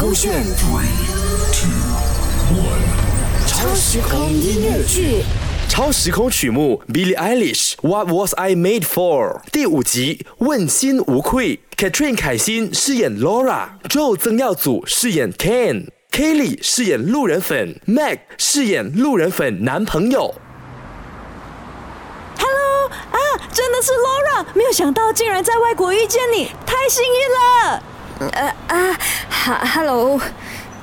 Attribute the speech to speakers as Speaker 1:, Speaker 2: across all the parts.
Speaker 1: 勾选 three two one 超时空音乐剧。
Speaker 2: 超时空曲目 Billie Eilish What Was I Made For 第五集问心无愧，Katrin 凯欣饰演 Laura，Joe 曾耀祖饰演 Ken，Kelly 饰演路人粉 mag 饰演路人粉男朋友。
Speaker 3: Hello 啊，真的是 Laura，没有想到竟然在外国遇见你，太幸运了。
Speaker 4: 呃啊，哈，Hello，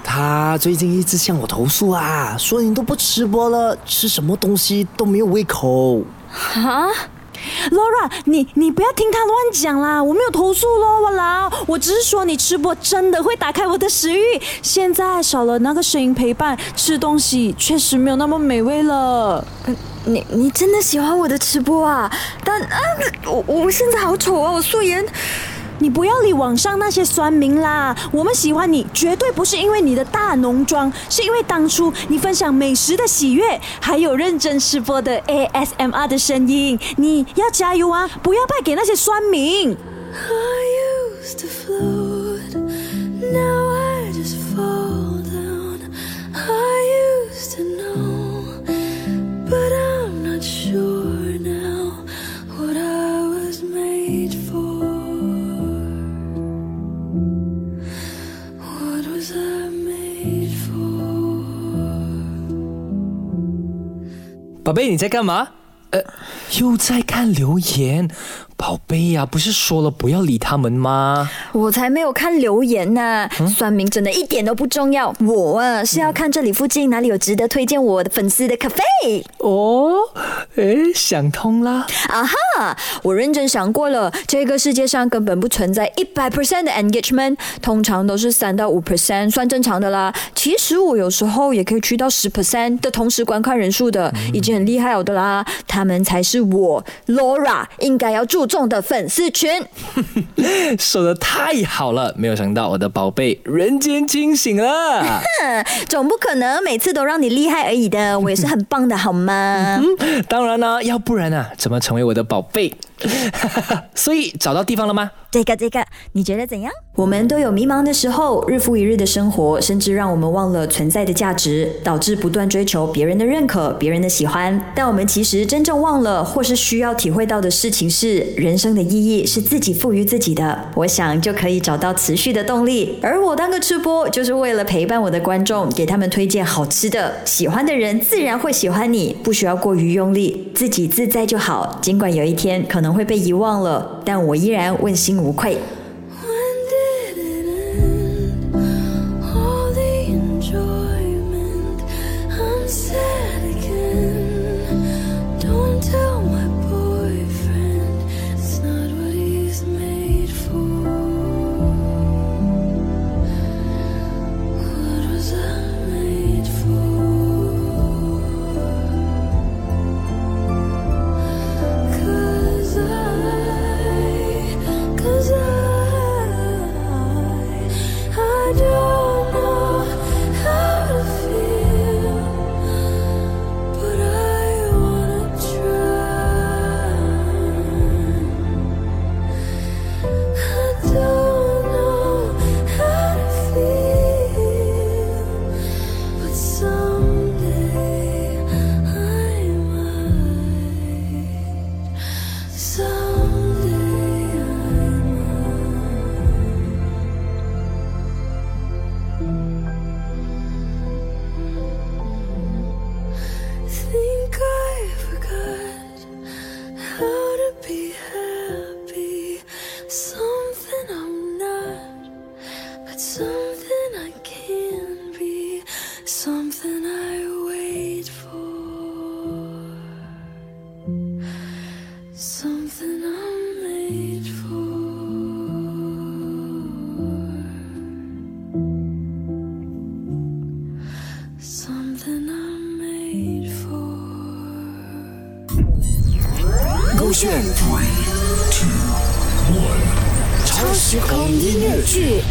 Speaker 5: 他最近一直向我投诉啊，说你都不吃播了，吃什么东西都没有胃口。
Speaker 4: 哈
Speaker 3: ，Laura，你你不要听他乱讲啦，我没有投诉咯，我老，我只是说你吃播真的会打开我的食欲。现在少了那个声音陪伴，吃东西确实没有那么美味了。
Speaker 4: 你你真的喜欢我的吃播啊？但啊，我我现在好丑啊，我素颜。
Speaker 3: 你不要理网上那些酸民啦，我们喜欢你绝对不是因为你的大浓妆，是因为当初你分享美食的喜悦，还有认真吃播的 ASMR 的声音。你要加油啊，不要败给那些酸民。
Speaker 6: I used to float, now
Speaker 5: 宝贝，你在干嘛？呃，又在看留言。宝贝呀、不是说了不要理他们吗？
Speaker 4: 我才没有看留言呢、算命真的一点都不重要。我啊是要看这里附近哪里有值得推荐我的粉丝的咖啡。
Speaker 5: 哦，诶，想通啦。
Speaker 4: 啊哈！我认真想过了，这个世界上根本不存在一百 percent 的 engagement，通常都是三到五 percent 算正常的啦。其实我有时候也可以去到十 percent 的同时观看人数的，已经很厉害了的啦。他们才是我 Laura 应该要注重的粉丝群。
Speaker 5: 说的太好了，没有想到我的宝贝人间清醒了。
Speaker 4: 总不可能每次都让你厉害而已的，我也是很棒的，好吗？
Speaker 5: 当然啦，要不然啊，怎么成为我的宝贝？所以找到地方了吗？
Speaker 4: 这个这个，你觉得怎样？我们都有迷茫的时候，日复一日的生活，甚至让我们忘了存在的价值，导致不断追求别人的认可、别人的喜欢。但我们其实真正忘了，或是需要体会到的事情是，人生的意义是自己赋予自己的。我想就可以找到持续的动力。而我当个吃播，就是为了陪伴我的观众，给他们推荐好吃的，喜欢的人自然会喜欢你，不需要过于用力，自己自在就好。尽管有一天可能会被遗忘了，但我依然问心无愧。
Speaker 1: 勾选 three two one 超时空音乐剧。